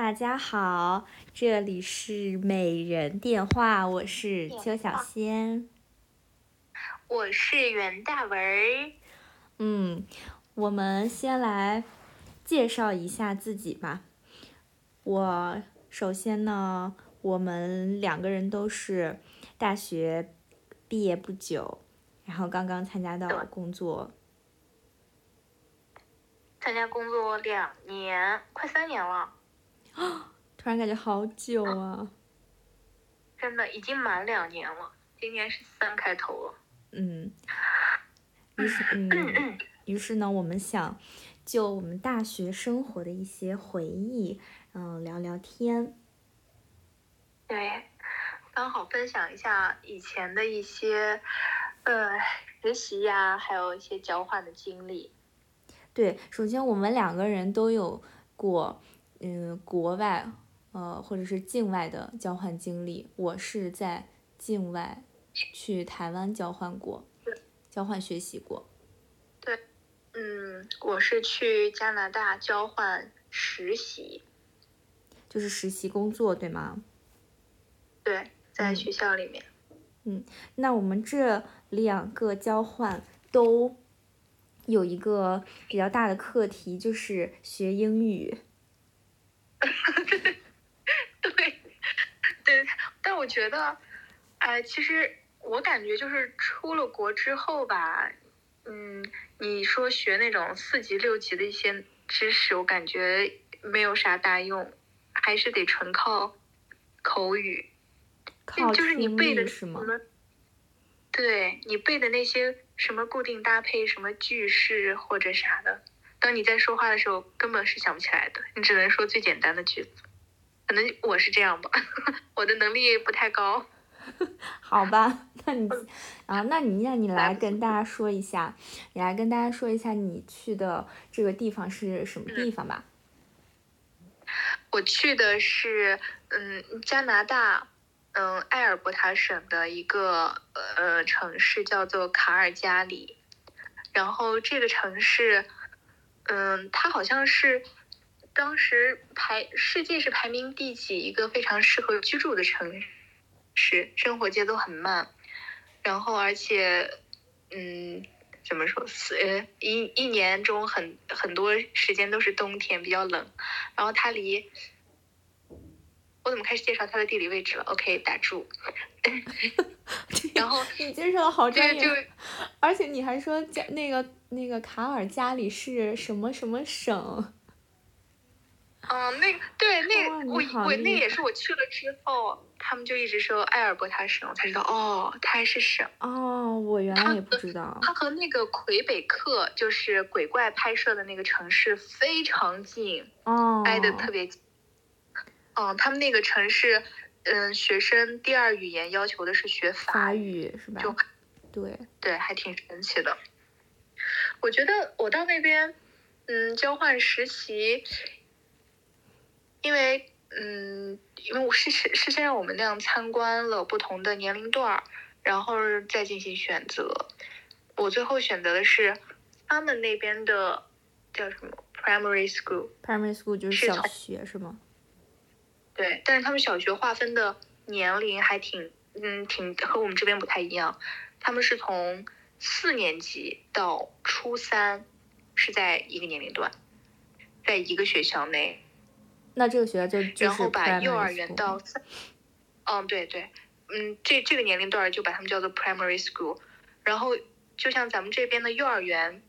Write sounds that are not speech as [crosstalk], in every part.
大家好，这里是美人电话，我是邱小仙。我是袁大文儿。嗯，我们先来介绍一下自己吧。我首先呢，我们两个人都是大学毕业不久，然后刚刚参加到工作，参加工作两年，快三年了。[gasps] 突然感觉好久啊！真的已经满两年了，今年是三开头了。嗯，于是嗯，于是呢，我们想就我们大学生活的一些回忆，嗯，聊聊天。对，刚好分享一下以前的一些呃实习呀，还有一些交换的经历。对，首先我们两个人都有过嗯国外呃或者是境外的交换经历。我是在境外。去台湾交换过，交换学习过。对，嗯，我是去加拿大交换实习，就是实习工作，对吗？对，在学校里面。嗯，那我们这两个交换都有一个比较大的课题，就是学英语。[laughs] 对，对，但我觉得，哎，其实。我感觉就是出了国之后吧，嗯，你说学那种四级六级的一些知识，我感觉没有啥大用，还是得纯靠口语，就是你背的什么，对你背的那些什么固定搭配、什么句式或者啥的，当你在说话的时候根本是想不起来的，你只能说最简单的句子。可能我是这样吧，[laughs] 我的能力不太高。[laughs] 好吧，那你啊，那你让你来跟大家说一下，你来跟大家说一下你去的这个地方是什么地方吧。我去的是嗯加拿大嗯埃尔伯塔省的一个呃城市叫做卡尔加里，然后这个城市嗯它好像是当时排世界是排名第几一个非常适合居住的城市。是生活节奏很慢，然后而且，嗯，怎么说？呃，一一年中很很多时间都是冬天，比较冷。然后它离，我怎么开始介绍它的地理位置了？OK，打住。[laughs] [laughs] 然后你介绍的好专业，而且你还说加那个那个卡尔加里是什么什么省？嗯，[laughs] 那个对，那个我我那也是我去了之后，他们就一直说埃尔伯塔省，我才知道哦，它还是省哦，我原来也不知道。它和那个魁北克，就是鬼怪拍摄的那个城市非常近哦，挨得特别近。哦，他们那个城市，嗯，学生第二语言要求的是学法语，是吧？就对对，还挺神奇的。我觉得我到那边，嗯，交换实习。因为，嗯，因为我是是是先让我们那样参观了不同的年龄段儿，然后再进行选择。我最后选择的是他们那边的叫什么 primary school，primary school 就是小学是吗？对，但是他们小学划分的年龄还挺，嗯，挺和我们这边不太一样。他们是从四年级到初三是在一个年龄段，在一个学校内。那这个学校就然后把幼儿园到三，嗯，对对，嗯，这这个年龄段就把他们叫做 primary school，然后就像咱们这边的幼儿园，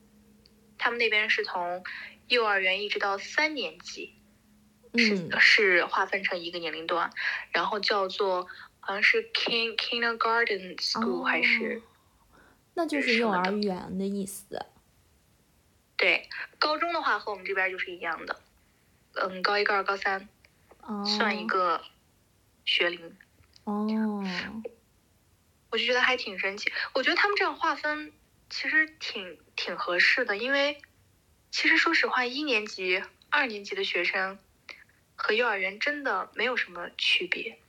他们那边是从幼儿园一直到三年级，是是划分成一个年龄段，然后叫做好像是 king kindergarten school 还是，那就是幼儿园的意思。对，高中的话和我们这边就是一样的。嗯，高一、高二、高三，算一个学龄。哦，我就觉得还挺神奇。我觉得他们这样划分其实挺挺合适的，因为其实说实话，一年级、二年级的学生和幼儿园真的没有什么区别，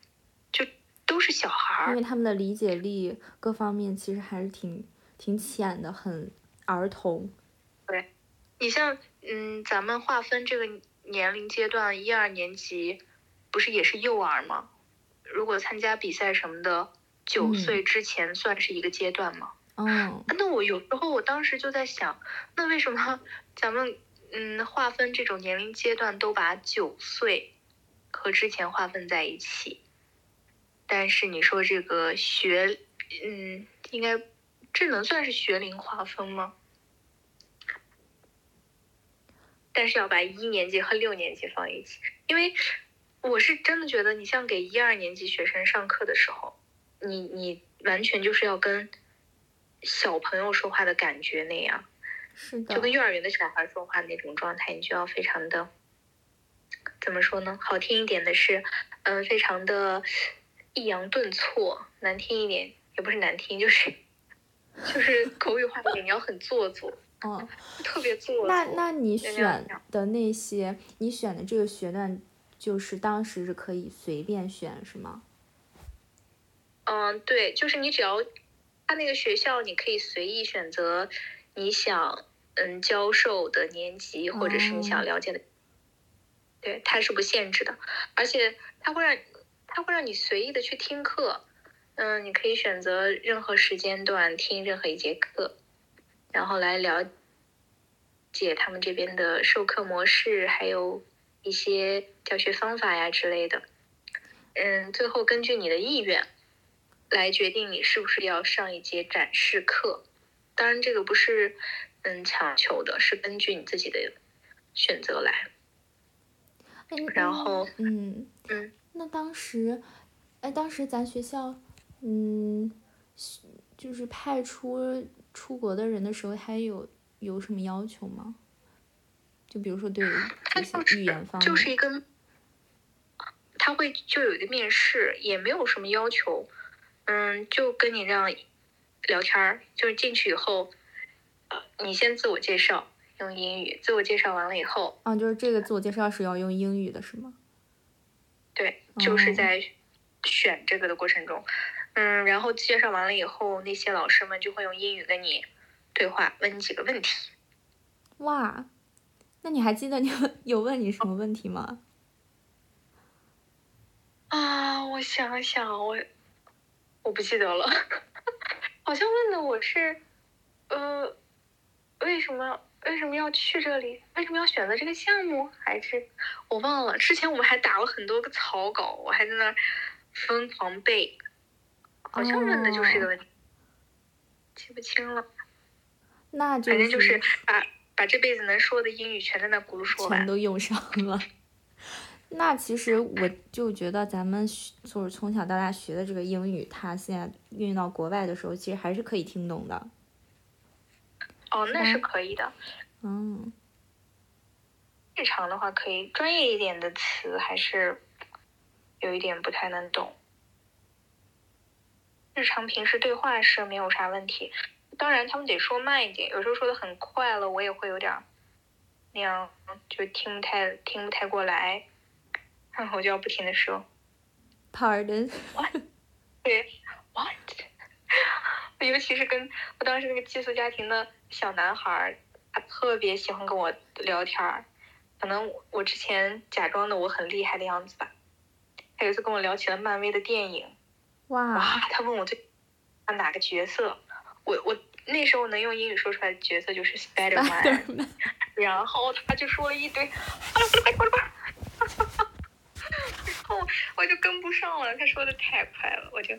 就都是小孩儿。因为他们的理解力各方面其实还是挺挺浅的，很儿童。对，你像嗯，咱们划分这个。年龄阶段，一二年级不是也是幼儿吗？如果参加比赛什么的，九嗯岁之前算是一个阶段吗？哦，那我有时候我当时就在想，那为什么咱们嗯划分这种年龄阶段都把九岁和之前划分在一起？但是你说这个学，嗯，应该这能算是学龄划分吗？但是要把一年级和六年级放一起，因为我是真的觉得，你像给一二年级学生上课的时候，你你完全就是要跟小朋友说话的感觉那样，是的就，跟幼儿园的小孩说话那种状态，你就要非常的怎么说呢？好听一点的是，嗯、非常的抑扬顿挫；难听一点也不是难听，就是就是口语化一点，你要很做作，嗯，特别做作。那那你选的那些，你选的这个学段，就是当时是可以随便选是吗？嗯，对，就是你只要他那个学校，你可以随意选择你想嗯教授的年级，或者是你想哦了解的，对，它是不限制的，而且它会让它会让你随意的去听课，嗯，你可以选择任何时间段听任何一节课，然后来了解他们这边的授课模式，还有一些教学方法呀之类的。嗯，最后根据你的意愿来决定你是不是要上一节展示课。当然，这个不是嗯强求的，是根据你自己的选择来。哎，然后嗯，嗯，那当时，哎，当时咱学校，嗯，就是派出出国的人的时候，他有有什么要求吗？就比如说对语言方面，就是一个，他会就有一个面试，也没有什么要求，嗯，就跟你这样聊天儿，就是进去以后，呃，你先自我介绍，用英语，自我介绍完了以后，啊，就是这个自我介绍是要用英语的，是吗？对，就是哦在选这个的过程中，嗯，然后介绍完了以后，那些老师们就会用英语跟你对话，问你几个问题。哇，那你还记得你们 [laughs] 有问你什么问题吗？啊，我想想，我我不记得了，[laughs] 好像问的我是，呃，为什么为什么要去这里？为什么要选择这个项目？还是我忘了。之前我们还打了很多个草稿，我还在那儿疯狂背，好像问的就是这个问题，记不清了。那就反正就是把把这辈子能说的英语全在那轱辘说完。全都用上了。那其实我就觉得咱们就是从小到大学的这个英语，它现在运到国外的时候，其实还是可以听懂的。哦，那是可以的。嗯，日常的话，可以专业一点的词还是有一点不太能懂。日常平时对话是没有啥问题，当然他们得说慢一点，有时候说的很快了，我也会有点儿那样就听不太听不太过来，然后我就要不停的说。Pardon，[laughs] 对 what，[laughs] 尤其是跟我当时那个寄宿家庭的小男孩儿，他特别喜欢跟我聊天儿，可能我我之前假装的我很厉害的样子吧。他有一次跟我聊起了漫威的电影，哇，哇，他问我最喜欢哪个角色，我我那时候能用英语说出来的角色就是 Spider Man，Spiderman 然后他就说了一堆，啊，我的妈，我的妈！[laughs] 然后我就跟不上了，他说的太快了，我就，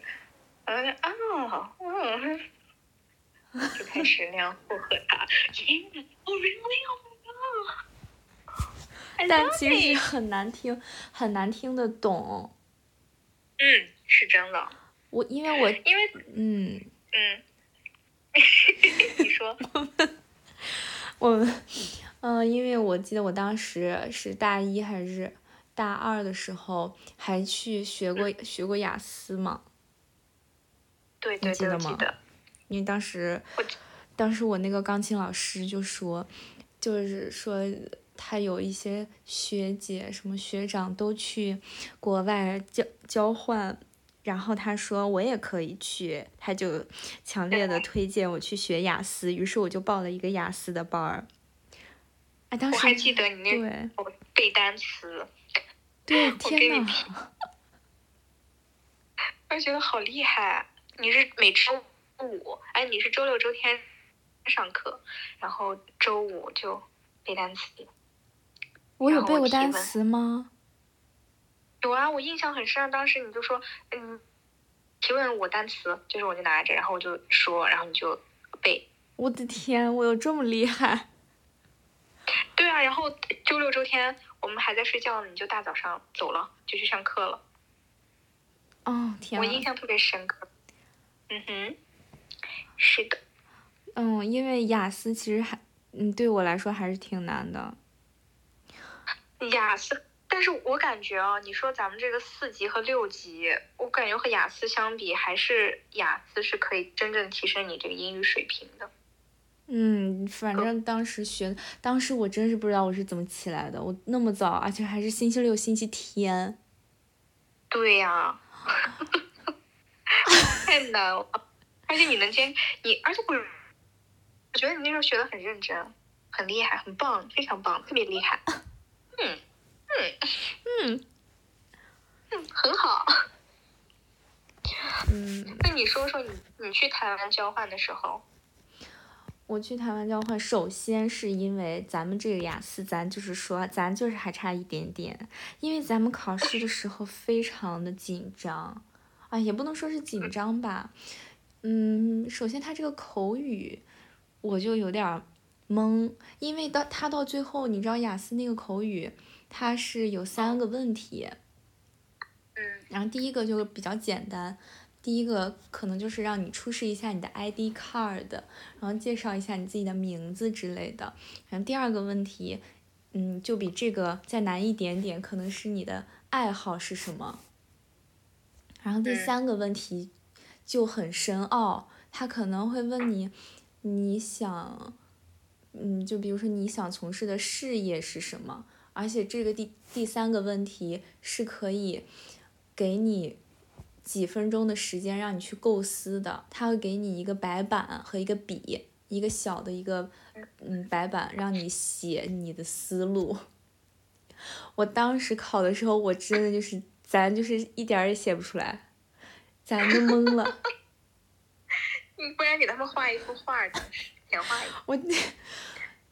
嗯啊，嗯，就开始那样附和他。天哪，Oh really? Oh my god! 但其实.很难听，很难听得懂。嗯，是真的，我因为我 [laughs] 因为嗯，嗯，[laughs] 你说，我们嗯、因为我记得我当时是大一还是大二的时候，还去学过学过雅思嘛。对对对，记得吗得，因为当时，当时我那个钢琴老师就说，就是说他有一些学姐什么学长都去国外交交换，然后他说我也可以去，他就强烈的推荐我去学雅思，于是我就报了一个雅思的班儿。哎，当时我还记得你那对我背单词，对，天你呐，[laughs] 我觉得好厉害。你是每周五，哎，你是周六周天上课，然后周五就背单词。我有背过单词吗？有啊，我印象很深。当时你就说，嗯，提问我单词，就是我就拿着，然后我就说，然后你就背。我的天，我有这么厉害？[laughs] 对啊，然后周六周天我们还在睡觉呢，你就大早上走了，就去上课了。哦，天呐，我印象特别深刻。嗯哼，是的，嗯，因为雅思其实还，嗯，对我来说还是挺难的。雅思，但是我感觉啊，你说咱们这个四级和六级，我感觉和雅思相比，还是雅思是可以真正提升你这个英语水平的。嗯，反正当时学，当时我真是不知道我是怎么起来的，我那么早，而且还是星期六、星期天。对呀、太难了，而且你能坚，你而且我，我觉得你那时候学的很认真，很厉害，很棒，非常棒，特别厉害。嗯嗯。嗯嗯，很好。嗯，那你说说你你去台湾交换的时候，我去台湾交换，首先是因为咱们这个雅思，咱就是说，咱就是还差一点点，因为咱们考试的时候非常的紧张，啊，也不能说是紧张吧，嗯，首先他这个口语我就有点儿懵，因为到他到最后，你知道雅思那个口语，它是有三个问题，嗯然后第一个就比较简单，第一个可能就是让你出示一下你的 ID card，然后介绍一下你自己的名字之类的。然后第二个问题，嗯，就比这个再难一点点，可能是你的爱好是什么。然后第嗯三个问题就很深奥，他可能会问你，你想，嗯，就比如说你想从事的事业是什么，而且这个第第三个问题是可以给你几分钟的时间让你去构思的，他会给你一个白板和一个笔，一个小的一个嗯白板，让你写你的思路。[laughs] 我当时考的时候，我真的就是咱就是一点儿也写不出来，咱就懵了。[laughs] 你不然给他们画一幅画儿，当时简化一下。[laughs] 我，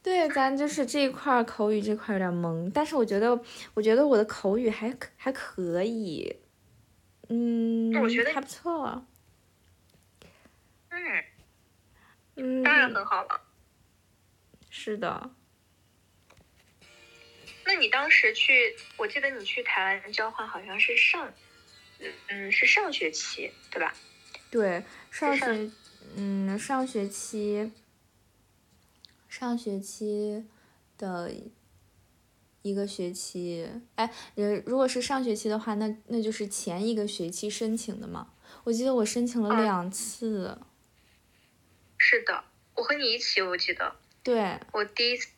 对，咱就是这一块儿口语这块儿有点懵，但是我觉得，我觉得我的口语还可还可以，嗯，我觉得还不错，嗯，嗯，当然很好了。是的，那你当时去，我记得你去台湾交换好像是上，嗯，是上学期对吧？对，上上学，嗯，上学期，上学期的一个学期，哎，呃，如果是上学期的话，那那就是前一个学期申请的嘛。我记得我申请了嗯两次，是的，我和你一起，我记得对，我第一次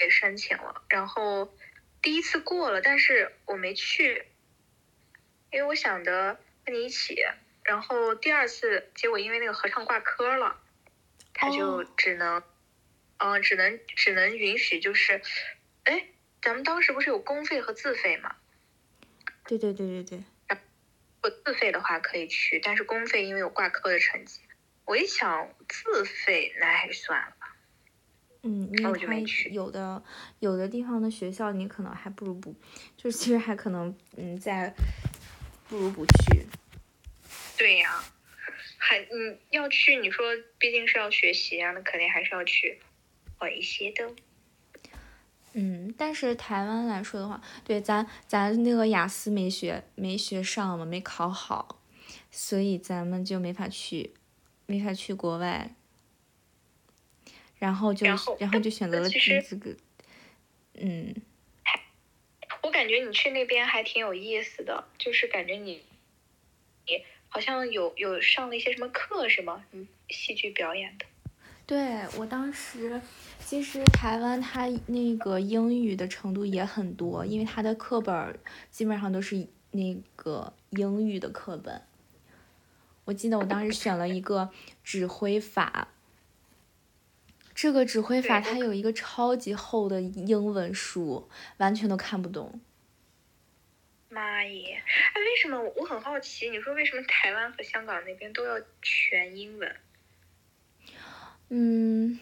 也申请了，然后第一次过了，但是我没去，因为我想着和你一起，然后第二次结果因为那个合唱挂科了，他就哦只能，嗯、只能只能允许就是，哎，咱们当时不是有公费和自费吗？对对对对对。如果自费的话可以去，但是公费因为有挂科的成绩，我一想自费那还是算了吧。嗯，因那为它我就没去有的有的地方的学校，你可能还不如不，就是其实还可能嗯，在不如不去。对呀、还嗯要去，你说毕竟是要学习啊，那肯定还是要去好一些的。嗯，但是台湾来说的话，对咱咱那个雅思没学没学上嘛，没考好，所以咱们就没法去，没法去国外。然后就然后就选择了去这个，嗯，我感觉你去那边还挺有意思的，就是感觉你你好像有有上了一些什么课是吗？嗯，戏剧表演的。对我当时，其实台湾它那个英语的程度也很多，因为它的课本基本上都是那个英语的课本。我记得我当时选了一个指挥法，这个指挥法它有一个超级厚的英文书，完全都看不懂。妈耶！哎，为什么我我很好奇？你说为什么台湾和香港那边都要全英文？嗯，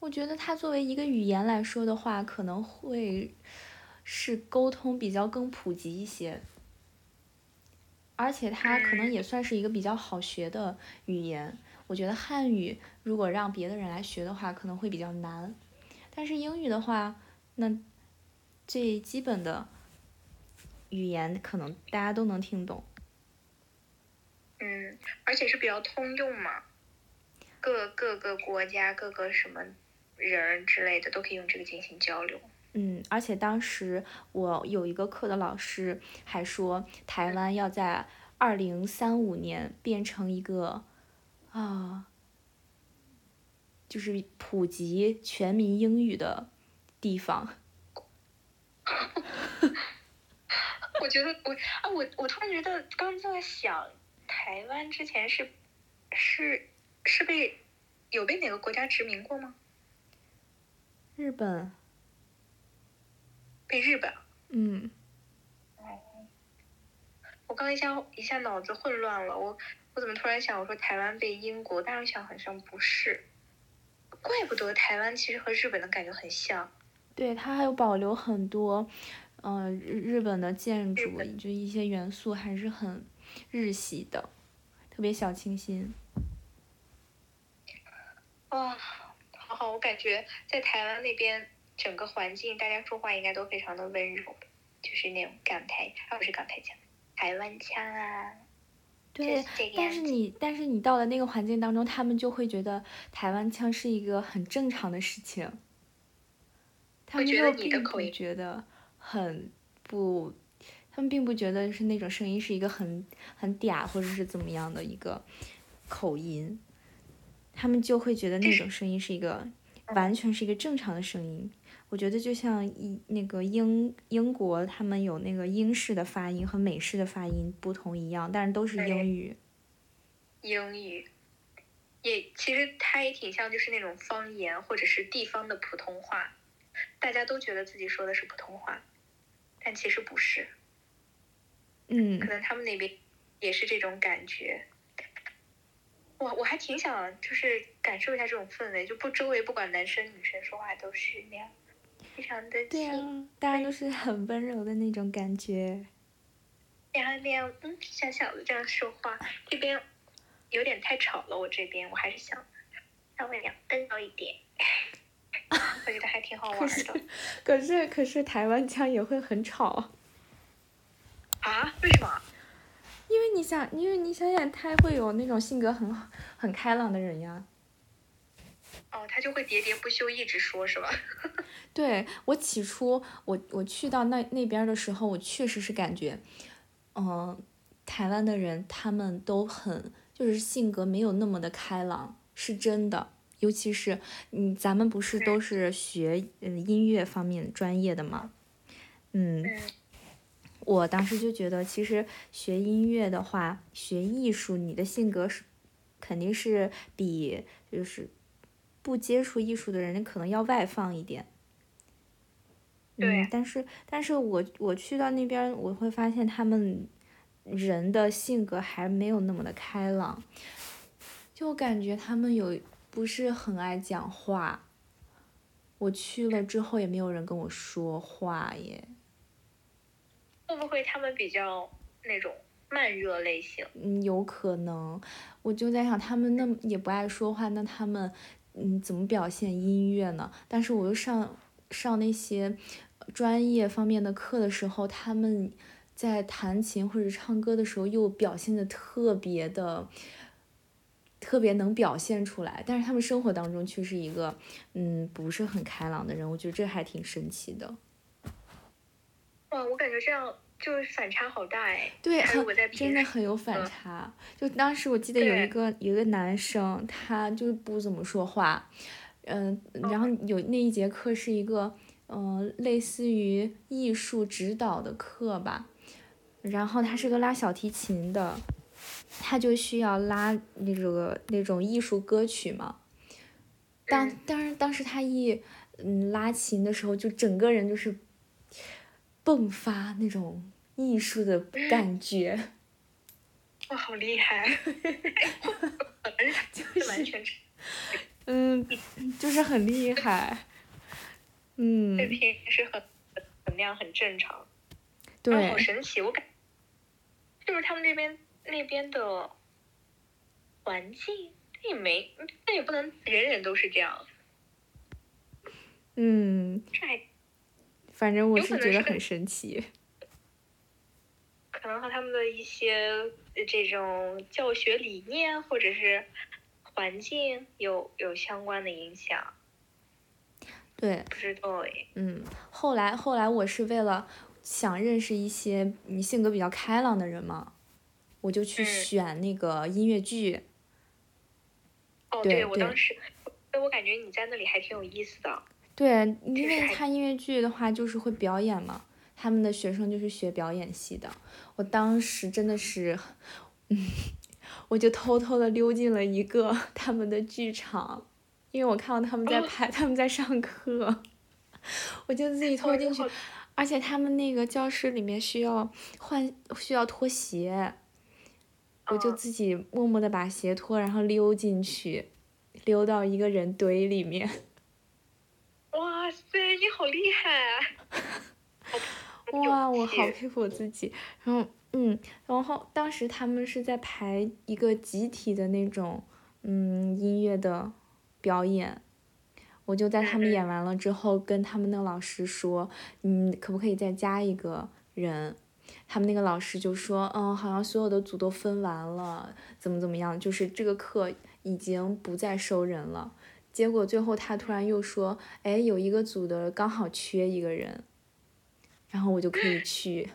我觉得它作为一个语言来说的话，可能会是沟通比较更普及一些，而且它可能也算是一个比较好学的语言。我觉得汉语如果让别的人来学的话，可能会比较难，但是英语的话，那最基本的语言可能大家都能听懂。嗯，而且是比较通用嘛，各各个国家、各个什么人儿之类的都可以用这个进行交流。嗯，而且当时我有一个课的老师还说，台湾要在二零三五年变成一个啊，就是普及全民英语的地方。[laughs] 我觉得我啊，我我突然觉得，刚在想，台湾之前是是是被有被哪个国家殖民过吗？日本，被日本？嗯，我刚一下一下脑子混乱了，我我怎么突然想，我说台湾被英国，但是想好像不是，怪不得台湾其实和日本的感觉很像。对，它还有保留很多，呃，日日本的建筑，就一些元素还是很日系的，特别小清新。哇、好好，我感觉在台湾那边整个环境，大家说话应该都非常的温柔，就是那种港台，啊不是港台腔，台湾腔啊。对但是你但是你到了那个环境当中，他们就会觉得台湾腔是一个很正常的事情，他们就会觉得很不，他们并不觉得是那种声音是一个很很嗲或者是怎么样的一个口音，他们就会觉得那种声音是一个完全是一个正常的声音。我觉得就像一那个英英国，他们有那个英式的发音和美式的发音不同一样，但是都是英语。英语，也其实它也挺像，就是那种方言或者是地方的普通话，大家都觉得自己说的是普通话，但其实不是，嗯可能他们那边也是这种感觉。我我还挺想就是感受一下这种氛围，就不周围不管男生女生说话都是那样，非常的对轻，啊，大家都是很温柔的那种感觉。然后那样嗯小小的这样说话，这边有点太吵了，我这边我还是想稍微两温柔一点，好玩可是的可是可是台湾腔也会很吵，啊？为什么？因为你想，因为你想想，他会有那种性格很很开朗的人呀。哦，他就会喋喋不休一直说，是吧？[laughs] 对我起初我我去到那那边的时候，我确实是感觉，嗯、台湾的人他们都很就是性格没有那么的开朗，是真的。尤其是嗯，咱们不是都是学嗯音乐方面专业的嘛，嗯，嗯我当时就觉得，其实学音乐的话，学艺术，你的性格是肯定是比就是不接触艺术的人可能要外放一点。对嗯，但是但是我我去到那边，我会发现他们人的性格还没有那么的开朗，就感觉他们有不是很爱讲话。我去了之后也没有人跟我说话耶。会不会他们比较那种慢热类型？嗯，有可能，我就在想，他们那么也不爱说话，那他们嗯怎么表现音乐呢？但是我又上上那些专业方面的课的时候，他们在弹琴或者唱歌的时候又表现的特别的。特别能表现出来，但是他们生活当中却是一个，嗯，不是很开朗的人，我觉得这还挺神奇的。哇，我感觉这样就是反差好大哎。对，真的很有反嗯差。就当时我记得有一个有一个男生，他就是不怎么说话，嗯、哦然后有那一节课是一个嗯、呃类似于艺术指导的课吧，然后他是个拉小提琴的，他就需要拉那个那种艺术歌曲嘛。当嗯。当然当时他一嗯拉琴的时候，就整个人就是迸发那种艺术的感觉，哇，好厉害！[laughs] [laughs] 就是完全是嗯，就是很厉害，嗯，这平时很很那样很正常，对。好，神奇，我感是不是他们那边那边的环境也没，那也不能人人都是这样，嗯，这还反正我是觉得很神奇，[laughs] 可能和他们的一些呃这种教学理念或者是环境有有相关的影响，对，不知道哎。嗯，后来后来我是为了想认识一些你性格比较开朗的人嘛，我就去嗯。选那个音乐剧，哦，对对我当时，我感觉你在那里还挺有意思的。对，因为看音乐剧的话就是会表演嘛，他们的学生就是学表演系的，我当时真的是，嗯，[laughs] 我就偷偷的溜进了一个 [laughs] 他们的剧场，因为我看到他们在哦。拍，他们在上课，我就自己偷进去哦，而且他们那个教室里面需要换，需要脱鞋，我就嗯自己默默的把鞋脱，然后溜进去，溜到一个人堆里面。[laughs] 哇塞，你好厉害啊！哇，我好佩服我自己。然后，嗯，然后当时他们是在排一个集体的那种，嗯，音乐的表演。我就在他们演完了之后，跟他们的老师说，嗯，可不可以再加一个人？他们那个老师就说，嗯，好像所有的组都分完了，怎么怎么样，就是这个课已经不再收人了。结果最后他突然又说，哎，有一个组的刚好缺一个人，然后我就可以去。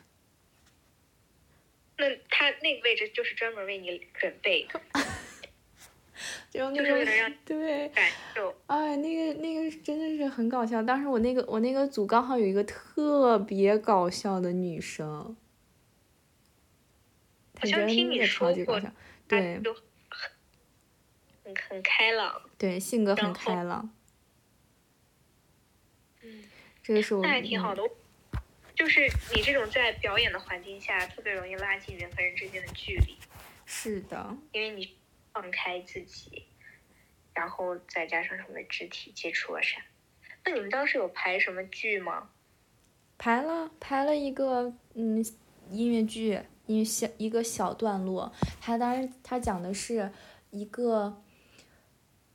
那他那个位置就是专门为你准备 [laughs] 就是为了个对，感受。哎，那个那个真的是很搞笑。当时我那个我那个组刚好有一个特别搞笑的女生，她真的超级搞笑，对很很开朗。对，性格很开朗。嗯，这个是我那还挺好嗯的。就是你这种在表演的环境下，特别容易拉近人和人之间的距离，是的，因为你放开自己，然后再加上什么肢体接触啊啥。那你们当时有排什么剧吗？排了排了一个嗯音乐剧，音乐小一个小段落。他当时他讲的是一个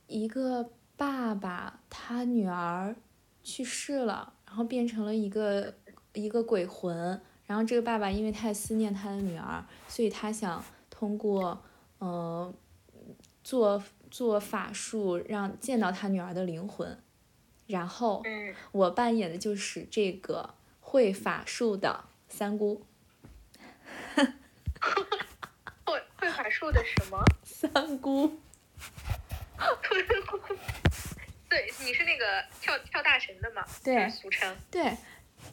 一个爸爸他女儿去世了，然后变成了一个一个鬼魂。然后这个爸爸因为太思念他的女儿，所以他想通过呃做做法术让见到他女儿的灵魂。然后嗯，我扮演的就是这个会法术的三姑。[laughs] 会会法术的什么？[laughs] 三姑，[laughs] 对，你是那个跳跳大神的嘛？对俗称。对，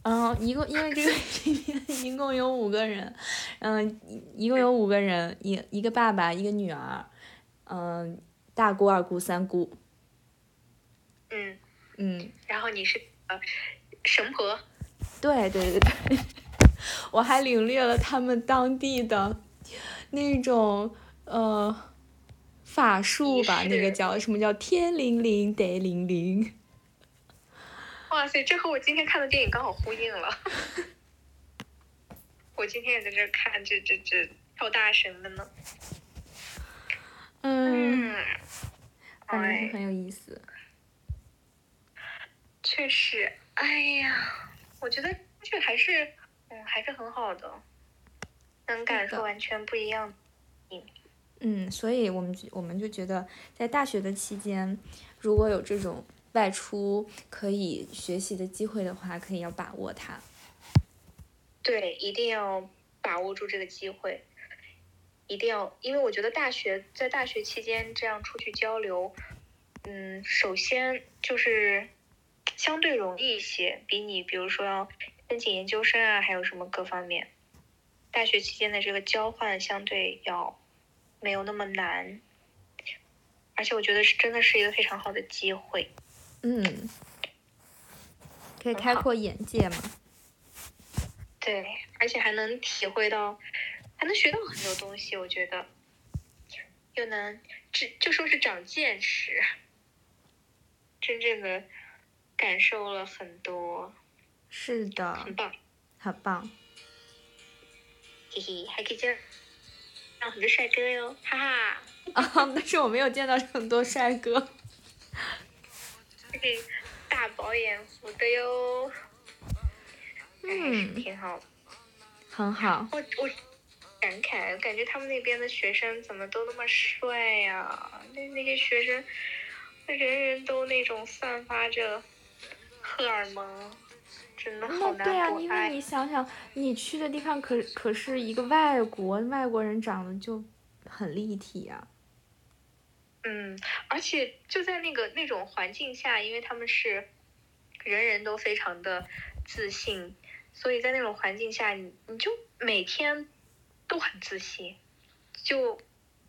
嗯，一共因为这个里面一共有五个人，嗯，一一共有五个人，一一个爸爸，一个女儿，嗯，大姑、二姑、三姑，嗯，嗯，然后你是呃神婆。对对对对，[laughs] 我还领略了他们当地的那种呃法术吧，那个叫什么叫天灵灵地灵灵。[laughs] 哇塞，这和我今天看的电影刚好呼应了。[laughs] 我今天也在这看这这这跳大神的呢。嗯，嗯，反正是哎，很有意思。确实，哎呀，我觉得这还是嗯还是很好的，能感受完全不一样。嗯，所以我们我们就觉得，在大学的期间，如果有这种外出可以学习的机会的话，可以要把握它。对，一定要把握住这个机会，一定要，因为我觉得大学在大学期间这样出去交流，嗯，首先就是相对容易一些，比你比如说要申请研究生啊，还有什么各方面，大学期间的这个交换相对要没有那么难，而而且我觉得是真的是一个非常好的机会。嗯，可以开阔眼界嘛。对，而且还能体会到，还能学到很多东西。我觉得，又能这就说是长见识，真正的感受了很多。是的，很棒，很棒。嘿嘿，还可以见到很多帅哥哟，哈哈。啊，但是我没有见到很多帅哥。[laughs] 大饱眼福的哟。嗯，挺好，很好。我我感慨，感觉他们那边的学生怎么都那么帅呀？那那些学生，人人都那种散发着荷尔蒙，真的好难对啊，因为你想想，你去的地方可可是一个外国，外国人长得就很立体啊。嗯，而且就在那个那种环境下，因为他们是人人都非常的自信。所以在那种环境下，你你就每天都很自信，就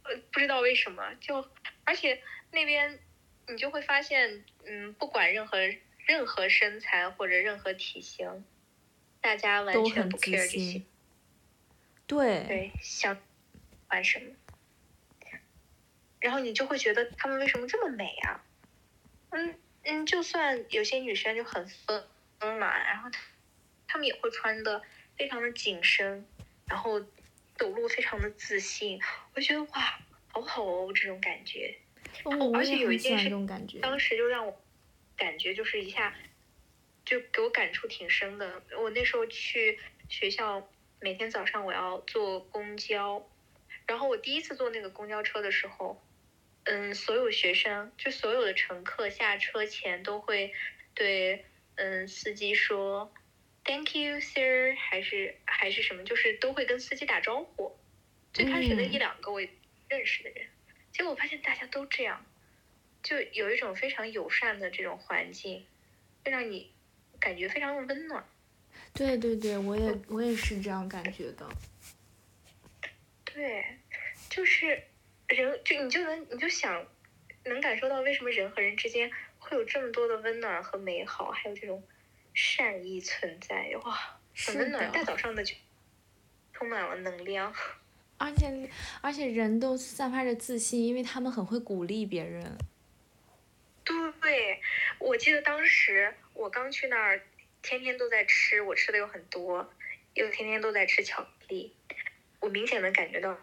呃不知道为什么，就而且那边你就会发现，嗯，不管任何任何身材或者任何体型，大家完全不 care 这些，对对，想玩什么，然后你就会觉得他们为什么这么美啊？嗯嗯，就算有些女生就很丰满，然后。她她们也会穿的非常的紧身，然后走路非常的自信，我觉得哇，好好哦，这种感觉。哦，而且有一件事，当时就让我感觉就是一下，就给我感触挺深的。我那时候去学校，每天早上我要坐公交，然后我第一次坐那个公交车的时候，嗯，所有学生就所有的乘客下车前都会对嗯司机说。Thank you, sir，还是还是什么，就是都会跟司机打招呼。最开始的一两个我认识的人，结果我发现大家都这样，就有一种非常友善的这种环境，会让你感觉非常的温暖。对对对，我也我也是这样感觉的。对，就是人，就你就能你就想能感受到为什么人和人之间会有这么多的温暖和美好，还有这种。善意存在哇，很温暖，大早上的就充满了能量，[laughs] 而且而且人都散发着自信，因为他们很会鼓励别人。对，我记得当时我刚去那儿，天天都在吃，我吃的又很多，又天天都在吃巧克力，我明显能感觉到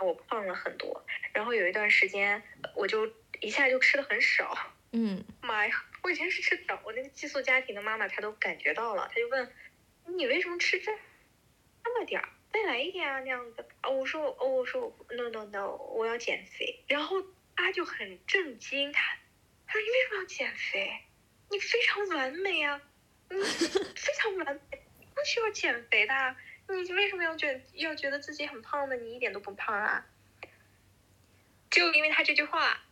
我胖了很多。然后有一段时间，我就一下就吃的很少。嗯，妈呀！我以前是吃的，我那个寄宿家庭的妈妈她都感觉到了，她就问你为什么吃这那么点儿，再来一点啊那样子。哦，我说哦，我说 no no no，我要减肥。然后她就很震惊，她她说你为什么要减肥？你非常完美啊，你非常完美，不需要减肥的。你为什么要觉要觉得自己很胖呢？你一点都不胖啊。就因为他这句话，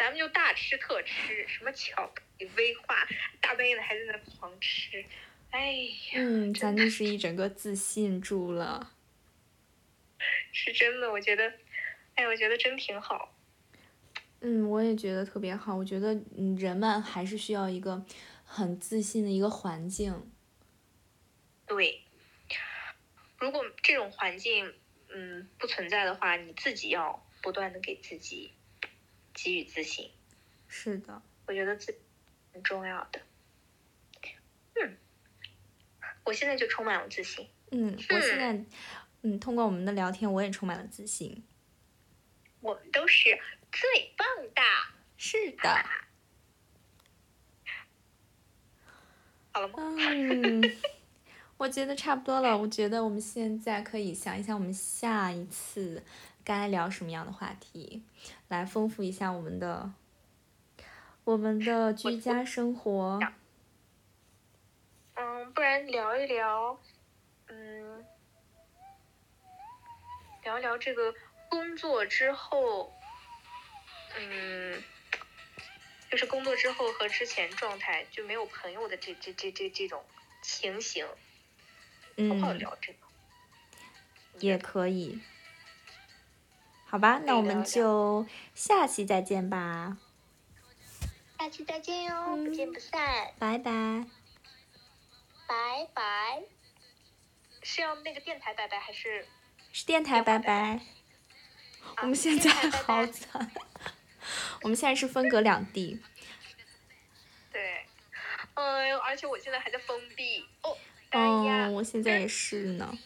咱们就大吃特吃，什么巧克力。威化，大半夜的还在那狂吃，哎呀！嗯，咱就是一整个自信住了。[laughs] 是真的，我觉得，哎，我觉得真挺好。嗯，我也觉得特别好。我觉得，嗯，人们还是需要一个很自信的一个环境。对，如果这种环境，嗯，不存在的话，你自己要不断的给自己给予自信。是的，我觉得自。很重要的，嗯，我现在就充满了自信。嗯，我现在，嗯，通过我们的聊天，我也充满了自信。我们都是最棒的。是的。[laughs] 好了吗？嗯，我觉得差不多了。我觉得我们现在可以想一想，我们下一次该聊什么样的话题，来丰富一下我们的。我们的居家生活，嗯，不然聊一聊，嗯，聊一聊这个工作之后，嗯，就是工作之后和之前状态就没有朋友的这这这这这种情形，好不好聊这个？也可以。好吧，那我们就下期再见吧，下期再见哟，嗯不见不散，拜拜。拜拜。是要那个电台拜拜还是？是电台拜拜拜。我们现在好惨，我们现在是分隔两地。对，哎呦，而且我现在还在封闭哦。哎呀嗯，我现在也是呢。